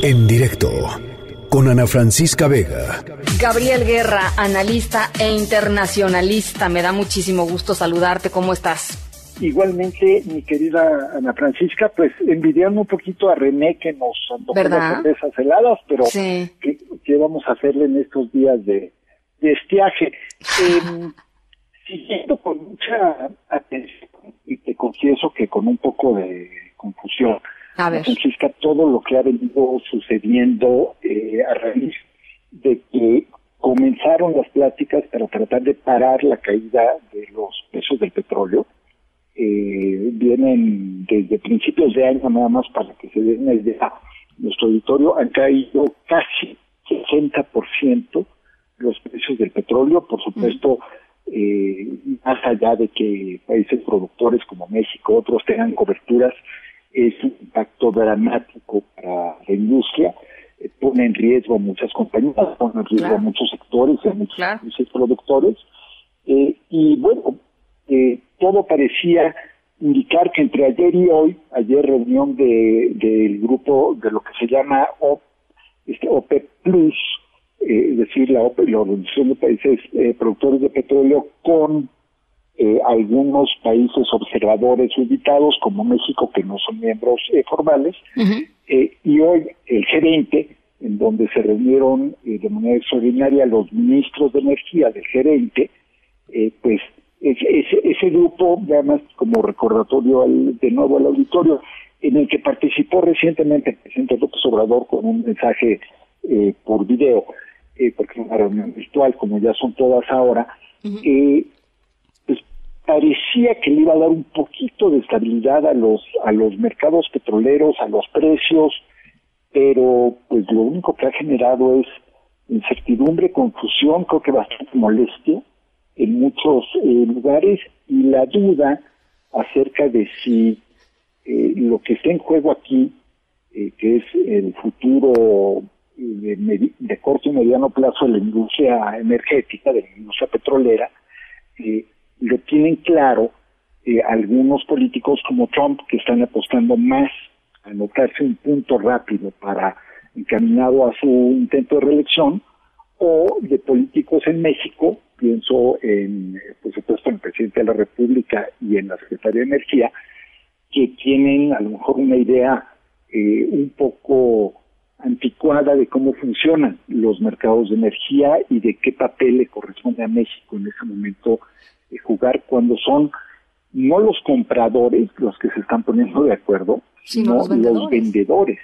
En directo con Ana Francisca Vega. Gabriel Guerra, analista e internacionalista. Me da muchísimo gusto saludarte. ¿Cómo estás? Igualmente, mi querida Ana Francisca, pues envidiando un poquito a René que nos antojó las cervezas heladas, pero ¿qué, vamos a hacerle en estos días de, estiaje? Em, siguiendo con mucha atención, y te confieso que con un poco de confusión, a ver. Francisca, todo lo que ha venido sucediendo eh, a raíz de que comenzaron las pláticas para tratar de parar la caída de los precios del petróleo. Eh, vienen desde principios de año nada más para que se den una idea. Nuestro auditorio han caído casi 60% los precios del petróleo, por supuesto, eh, más allá de que países productores como México, otros tengan coberturas es un impacto dramático para la industria, eh, pone en riesgo a muchas compañías, pone en riesgo a muchos sectores, a muchos, productores, eh, y bueno, eh, todo parecía indicar que entre ayer y hoy, ayer reunión de, del grupo de lo que se llama OP, este, OPEP Plus, es decir, la, OPEP, la Organización de Países Productores de Petróleo con eh, algunos países observadores ubicados como México, que no son miembros eh, formales, eh, y hoy el G20, en donde se reunieron de manera extraordinaria los ministros de energía del G20, pues ese, ese grupo, además como recordatorio de nuevo al auditorio, en el que participó recientemente el presidente López Obrador con un mensaje por video, porque es una reunión virtual, como ya son todas ahora, parecía que le iba a dar un poquito de estabilidad a los a los mercados petroleros, a los precios, pero pues lo único que ha generado es incertidumbre, confusión, creo que bastante molestia en muchos eh, lugares y la duda acerca de si eh, lo que está en juego aquí, eh, que es el futuro de, de, corto y mediano plazo de la industria energética, de la industria petrolera, eh, lo tienen claro eh, algunos políticos como Trump que están apostando más a anotarse un punto rápido para encaminado a su intento de reelección o de políticos en México, pienso en, por supuesto, en el presidente de la República y en la Secretaría de Energía, que tienen a lo mejor una idea eh, un poco anticuada de cómo funcionan los mercados de energía y de qué papel le corresponde a México en ese momento jugar cuando son no los compradores los que se están poniendo de acuerdo, sino los vendedores,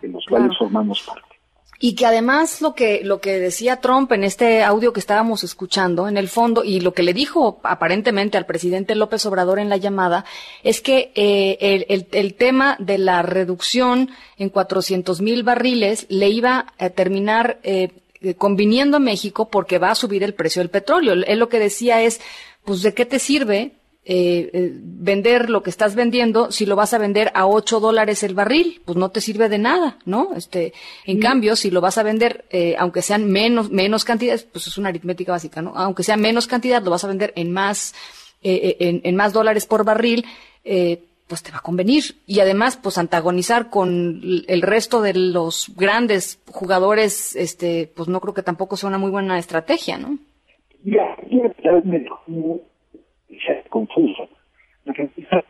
de los cuales formamos parte. Y que además lo que, lo que decía Trump en este audio que estábamos escuchando, en el fondo, y lo que le dijo aparentemente al presidente López Obrador en la llamada, es que eh, el, el, tema de la reducción en 400 mil barriles le iba a terminar eh, conviniendo a México porque va a subir el precio del petróleo. Él lo que decía es, pues ¿de qué te sirve eh, eh, vender lo que estás vendiendo si lo vas a vender a 8 dólares el barril? Pues no te sirve de nada, ¿no? Este, en cambio, si lo vas a vender, eh, aunque sean menos, menos cantidades, pues es una aritmética básica, ¿no? Aunque sea menos cantidad, lo vas a vender en más, en, en, más dólares por barril, pues te va a convenir. Y además, pues antagonizar con el resto de los grandes jugadores, este, pues no creo que tampoco sea una muy buena estrategia, ¿no? Ya, vez confuso.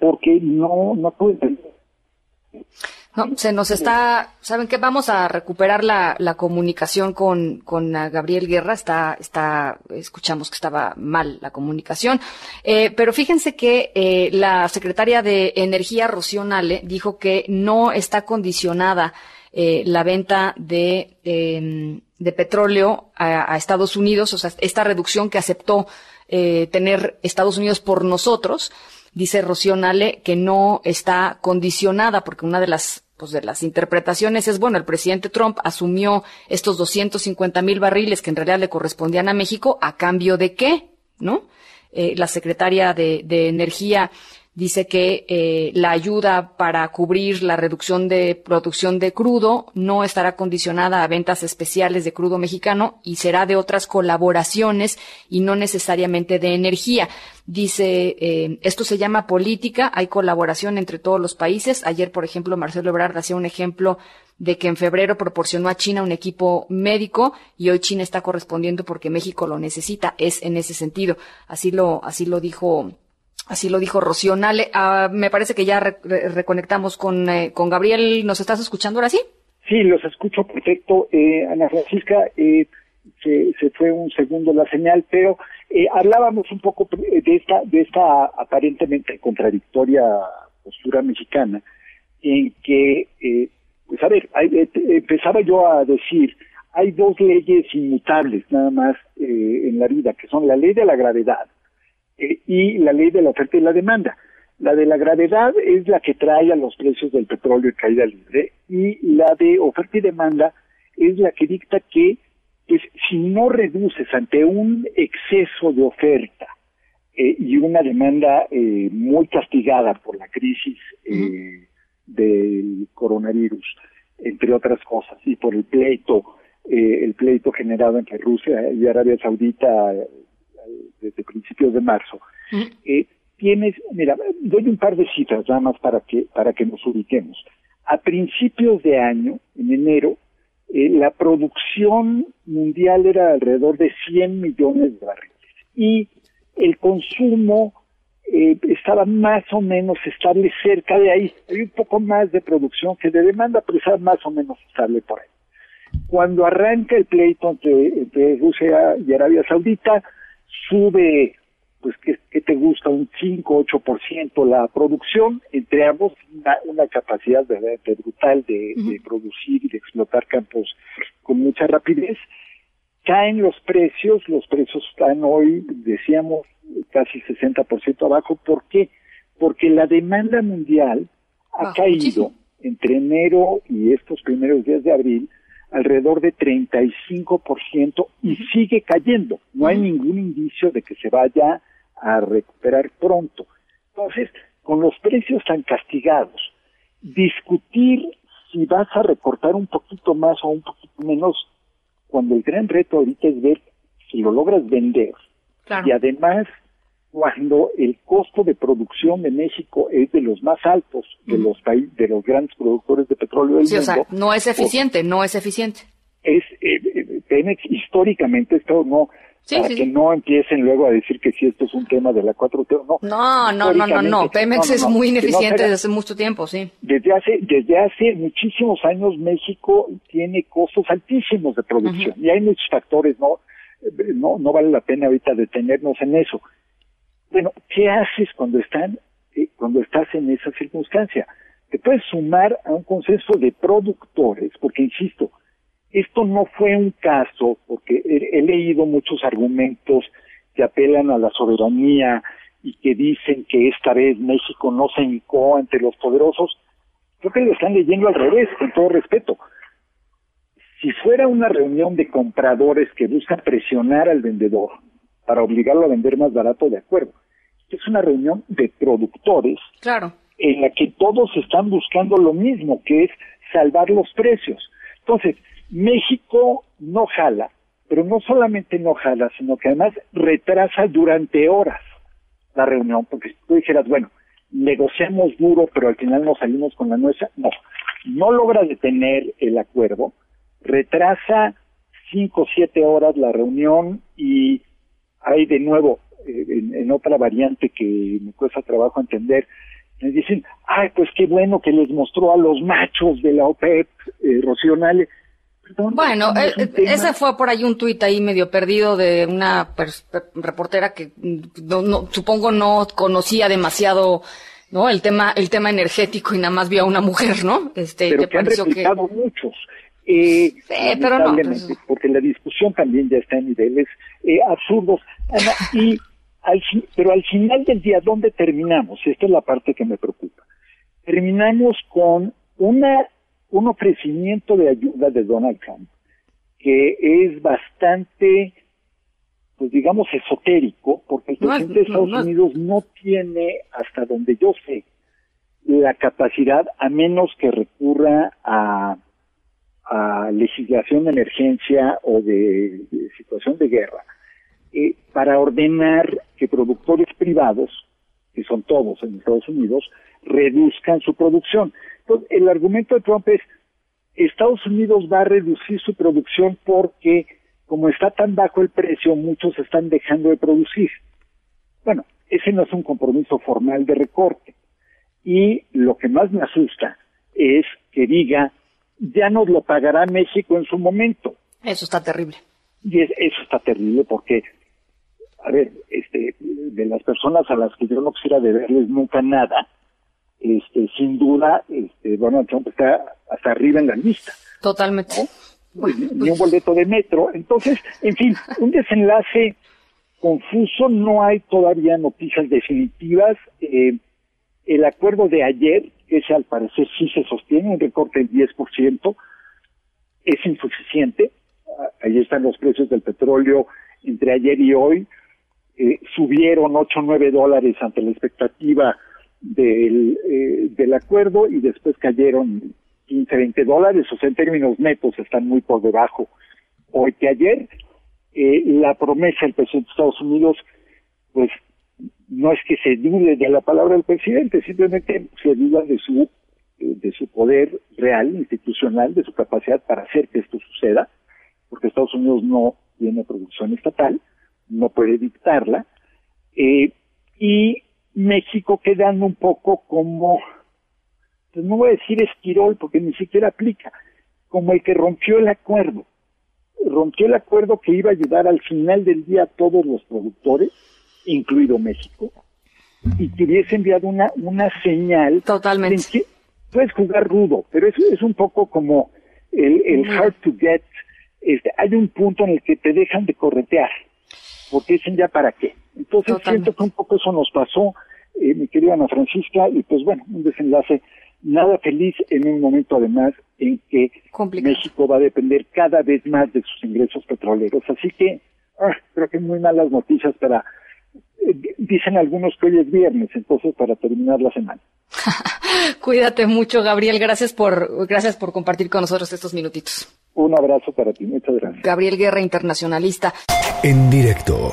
Porque no, no entender. No, se nos está, ¿saben qué? Vamos a recuperar la, la comunicación con, con Gabriel Guerra. Está, está, escuchamos que estaba mal la comunicación. Eh, pero fíjense que eh, la secretaria de Energía, Rocío Nale, dijo que no está condicionada eh, la venta de, em, de petróleo a, Estados Unidos, o sea, esta reducción que aceptó eh, tener Estados Unidos por nosotros, dice Rocío Nale, que no está condicionada, porque una de las pues de las interpretaciones es, bueno, el presidente Trump asumió estos 250 mil barriles que en realidad le correspondían a México, ¿a cambio de qué? ¿No? Eh, la secretaria de, de Energía dice que eh, la ayuda para cubrir la reducción de producción de crudo no estará condicionada a ventas especiales de crudo mexicano y será de otras colaboraciones y no necesariamente de energía. Dice, eh, esto se llama política, hay colaboración entre todos los países. Ayer, por ejemplo, Marcelo Ebrard hacía un ejemplo de que en febrero proporcionó a China un equipo médico y hoy China está correspondiendo porque México lo necesita. Es en ese sentido. Así lo, así lo dijo Así lo dijo Rocío Nale. Ah, me parece que ya reconectamos con, eh, con Gabriel. ¿Nos estás escuchando ahora sí? Sí, los escucho perfecto. Eh, Ana Francisca, eh, se, se, fue un segundo la señal, pero eh, hablábamos un poco de esta, de esta aparentemente contradictoria postura mexicana, en que, eh, pues a ver, eh, empezaba yo a decir, hay dos leyes inmutables nada más en la vida, que son la ley de la gravedad y la ley de la oferta y la demanda. La de la gravedad es la que trae a los precios del petróleo en caída libre y la de oferta y demanda es la que dicta que pues, si no reduces ante un exceso de oferta eh, y una demanda eh, muy castigada por la crisis eh, del coronavirus, entre otras cosas, y por el pleito, el pleito generado entre Rusia y Arabia Saudita desde principios de marzo, tienes, mira, doy un par de citas nada más para que, para que nos ubiquemos. A principios de año, en enero, eh, la producción mundial era alrededor de 100 millones de barriles y el consumo eh, estaba más o menos estable cerca de ahí. Hay un poco más de producción que de demanda, pero estaba más o menos estable por ahí. Cuando arranca el pleito entre Rusia y Arabia Saudita, sube pues que, te gusta un 5, 8% la producción, entre ambos una, capacidad verdaderamente brutal de, producir y de explotar campos con mucha rapidez. Caen los precios, los precios están hoy, decíamos, casi 60% abajo. ¿Por qué? Porque la demanda mundial ha caído entre enero y estos primeros días de abril alrededor de 35% y sigue cayendo. No hay ningún indicio de que se vaya a recuperar pronto. Entonces, con los precios tan castigados, discutir si vas a recortar un poquito más o un poquito menos, cuando el gran reto ahorita es ver si lo logras vender. Y además, cuando el costo de producción de México es de los más altos de los países, de los grandes productores de petróleo del sí, mundo. O sea, no es eficiente, no es eficiente. Es, eh, eh, Pemex históricamente esto no, para que no empiecen luego a decir que si esto es un tema de la 4T no. No, no, no, no, no. Pemex es muy ineficiente desde hace mucho tiempo, sí. Desde hace, desde hace muchísimos años México tiene costos altísimos de producción y hay muchos factores, no, no, no vale la pena ahorita detenernos en eso. Bueno, ¿qué haces cuando están, eh, cuando estás en esa circunstancia? Te puedes sumar a un consenso de productores, porque insisto, esto no fue un caso, porque he, leído muchos argumentos que apelan a la soberanía y que dicen que esta vez México no se hincó ante los poderosos. Creo que lo están leyendo al revés, con todo respeto. Si fuera una reunión de compradores que buscan presionar al vendedor para obligarlo a vender más barato, de acuerdo. Es una reunión de productores claro. en la que todos están buscando lo mismo, que es salvar los precios. Entonces, México no jala, pero no solamente no jala, sino que además retrasa durante horas la reunión, porque si tú dijeras, bueno, negociamos duro, pero al final nos salimos con la nuestra, no, no logra detener el acuerdo, retrasa cinco o siete horas la reunión y hay de nuevo, eh, en, otra variante que me cuesta trabajo entender, me dicen, ay, pues qué bueno que les mostró a los machos de la OPEP, eh, bueno, eh, ese fue por ahí un tuit ahí medio perdido de una reportera que mm, no, supongo no conocía demasiado no el tema el tema energético y nada más vio a una mujer, ¿no? Este, pero que han replicado muchos. Eh, sí, pero no. Pues, porque la discusión también ya está en niveles eh, absurdos. y al, pero al final del día, ¿dónde terminamos? Esta es la parte que me preocupa. Terminamos con una un ofrecimiento de ayuda de Donald Trump que es bastante, pues digamos, esotérico, porque el presidente de Estados Unidos no tiene, hasta donde yo sé, la capacidad, a menos que recurra a, legislación de emergencia o de, situación de guerra, eh, para ordenar que productores privados, que son todos en Estados Unidos, reduzcan su producción. Entonces, el argumento de Trump es, Estados Unidos va a reducir su producción porque como está tan bajo el precio, muchos están dejando de producir. Bueno, ese no es un compromiso formal de recorte. Y lo que más me asusta es que diga, ya nos lo pagará México en su momento. Eso está terrible. Y eso está terrible porque, a ver, este, de las personas a las que yo no quisiera deberles nunca nada, este, sin duda, este, Donald Trump está hasta arriba en la lista. Totalmente. Ni un boleto de metro. Entonces, en fin, un desenlace confuso, no hay todavía noticias definitivas. Eh, el acuerdo de ayer, ese al parecer sí se sostiene, un recorte del 10%, es insuficiente. Ahí están los precios del petróleo entre ayer y hoy. Eh, subieron 8 o 9 dólares ante la expectativa del, eh, del acuerdo y después cayeron 15, 20 dólares, o sea, en términos netos están muy por debajo hoy que ayer. Eh, la promesa del presidente de Estados Unidos, pues no es que se dude de la palabra del presidente, simplemente se duda de su eh, de su poder real, institucional, de su capacidad para hacer que esto suceda, porque Estados Unidos no tiene producción estatal, no puede dictarla, eh, y México quedando un poco como, pues no voy a decir esquirol porque ni siquiera aplica, como el que rompió el acuerdo. Rompió el acuerdo que iba a ayudar al final del día a todos los productores, incluido México, y que hubiese enviado una, una señal. Totalmente. puedes jugar rudo, pero eso es un poco como el, el hard to get. Este, hay un punto en el que te dejan de corretear, porque dicen ya para qué. Entonces siento que un poco eso nos pasó, eh, mi querida Ana Francisca, y pues bueno, un desenlace nada feliz en un momento además en que México va a depender cada vez más de sus ingresos petroleros. Así que ah, creo que muy malas noticias para, eh, dicen algunos que hoy es viernes, entonces para terminar la semana. Cuídate mucho, Gabriel. Gracias por, gracias por compartir con nosotros estos minutitos. Un abrazo para ti. Muchas gracias. Gabriel Guerra, internacionalista. En directo.